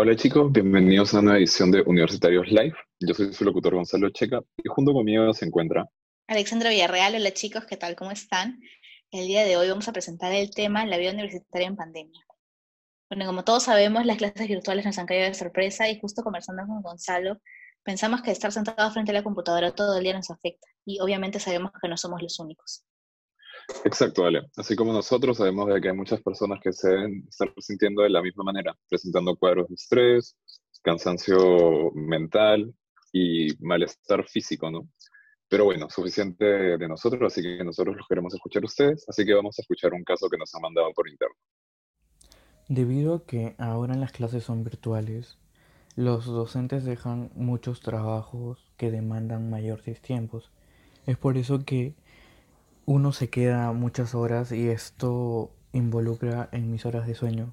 Hola chicos, bienvenidos a una nueva edición de Universitarios Live. Yo soy su locutor Gonzalo Checa y junto conmigo se encuentra Alexandra Villarreal. Hola chicos, ¿qué tal? ¿Cómo están? El día de hoy vamos a presentar el tema La vida universitaria en pandemia. Bueno, como todos sabemos, las clases virtuales nos han caído de sorpresa y justo conversando con Gonzalo, pensamos que estar sentados frente a la computadora todo el día nos afecta y obviamente sabemos que no somos los únicos. Exacto, Ale. Así como nosotros sabemos de que hay muchas personas que se deben estar sintiendo de la misma manera, presentando cuadros de estrés, cansancio mental y malestar físico, ¿no? Pero bueno, suficiente de nosotros, así que nosotros los queremos escuchar a ustedes, así que vamos a escuchar un caso que nos han mandado por interno. Debido a que ahora las clases son virtuales, los docentes dejan muchos trabajos que demandan mayores tiempos. Es por eso que uno se queda muchas horas y esto involucra en mis horas de sueño,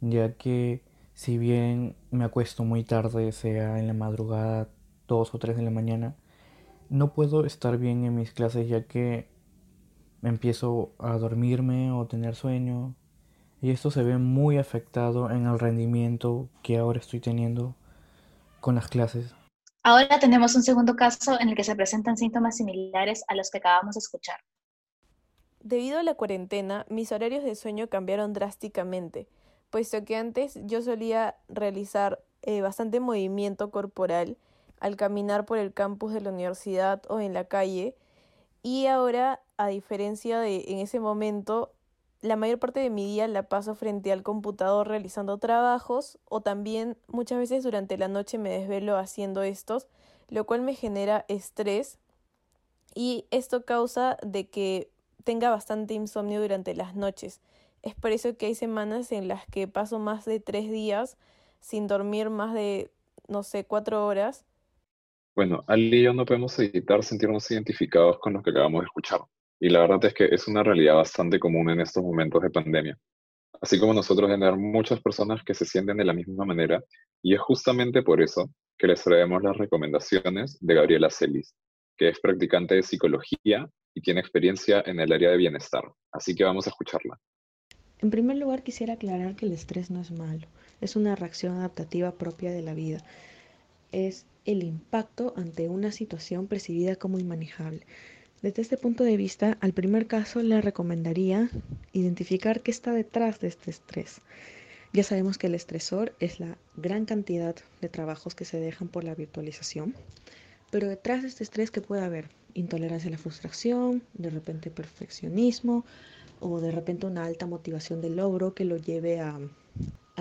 ya que si bien me acuesto muy tarde, sea en la madrugada, dos o tres de la mañana, no puedo estar bien en mis clases ya que empiezo a dormirme o tener sueño y esto se ve muy afectado en el rendimiento que ahora estoy teniendo con las clases. Ahora tenemos un segundo caso en el que se presentan síntomas similares a los que acabamos de escuchar. Debido a la cuarentena, mis horarios de sueño cambiaron drásticamente, puesto que antes yo solía realizar eh, bastante movimiento corporal al caminar por el campus de la universidad o en la calle, y ahora, a diferencia de en ese momento, la mayor parte de mi día la paso frente al computador realizando trabajos o también muchas veces durante la noche me desvelo haciendo estos, lo cual me genera estrés y esto causa de que tenga bastante insomnio durante las noches. Es por eso que hay semanas en las que paso más de tres días sin dormir más de, no sé, cuatro horas. Bueno, Ali y yo no podemos evitar sentirnos identificados con lo que acabamos de escuchar. Y la verdad es que es una realidad bastante común en estos momentos de pandemia. Así como nosotros tener muchas personas que se sienten de la misma manera, y es justamente por eso que les traemos las recomendaciones de Gabriela Celis, que es practicante de psicología y tiene experiencia en el área de bienestar. Así que vamos a escucharla. En primer lugar, quisiera aclarar que el estrés no es malo, es una reacción adaptativa propia de la vida. Es el impacto ante una situación percibida como inmanejable. Desde este punto de vista, al primer caso le recomendaría identificar qué está detrás de este estrés. Ya sabemos que el estresor es la gran cantidad de trabajos que se dejan por la virtualización, pero detrás de este estrés, ¿qué puede haber? Intolerancia a la frustración, de repente perfeccionismo o de repente una alta motivación de logro que lo lleve a,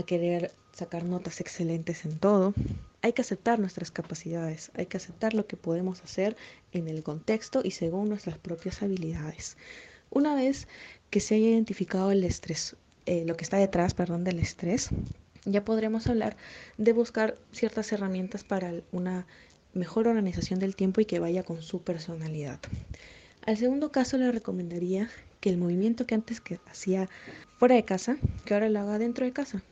querer sacar notas excelentes en todo. Hay que aceptar nuestras capacidades, hay que aceptar lo que podemos hacer en el contexto y según nuestras propias habilidades. Una vez que se haya identificado el estrés, eh, lo que está detrás, perdón, del estrés, ya podremos hablar de buscar ciertas herramientas para una mejor organización del tiempo y que vaya con su personalidad. Al segundo caso le recomendaría que el movimiento que antes que hacía fuera de casa, que ahora lo haga dentro de casa.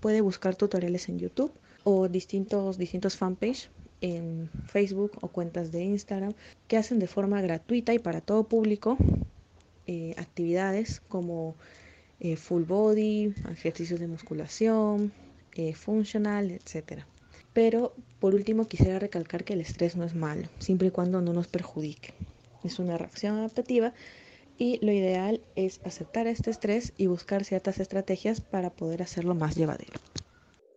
Puede buscar tutoriales en YouTube o distintos, distintos fanpage en Facebook o cuentas de Instagram que hacen de forma gratuita y para todo público eh, actividades como eh, full body, ejercicios de musculación, eh, funcional, etcétera. Pero por último quisiera recalcar que el estrés no es malo, siempre y cuando no nos perjudique. Es una reacción adaptativa y lo ideal es aceptar este estrés y buscar ciertas estrategias para poder hacerlo más llevadero.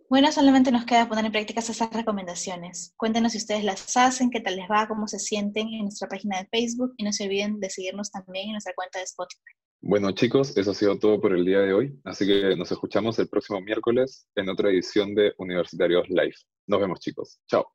Bueno, solamente nos queda poner en práctica esas recomendaciones. Cuéntenos si ustedes las hacen, qué tal les va, cómo se sienten en nuestra página de Facebook y no se olviden de seguirnos también en nuestra cuenta de Spotify. Bueno chicos, eso ha sido todo por el día de hoy, así que nos escuchamos el próximo miércoles en otra edición de Universitarios Live. Nos vemos chicos, chao.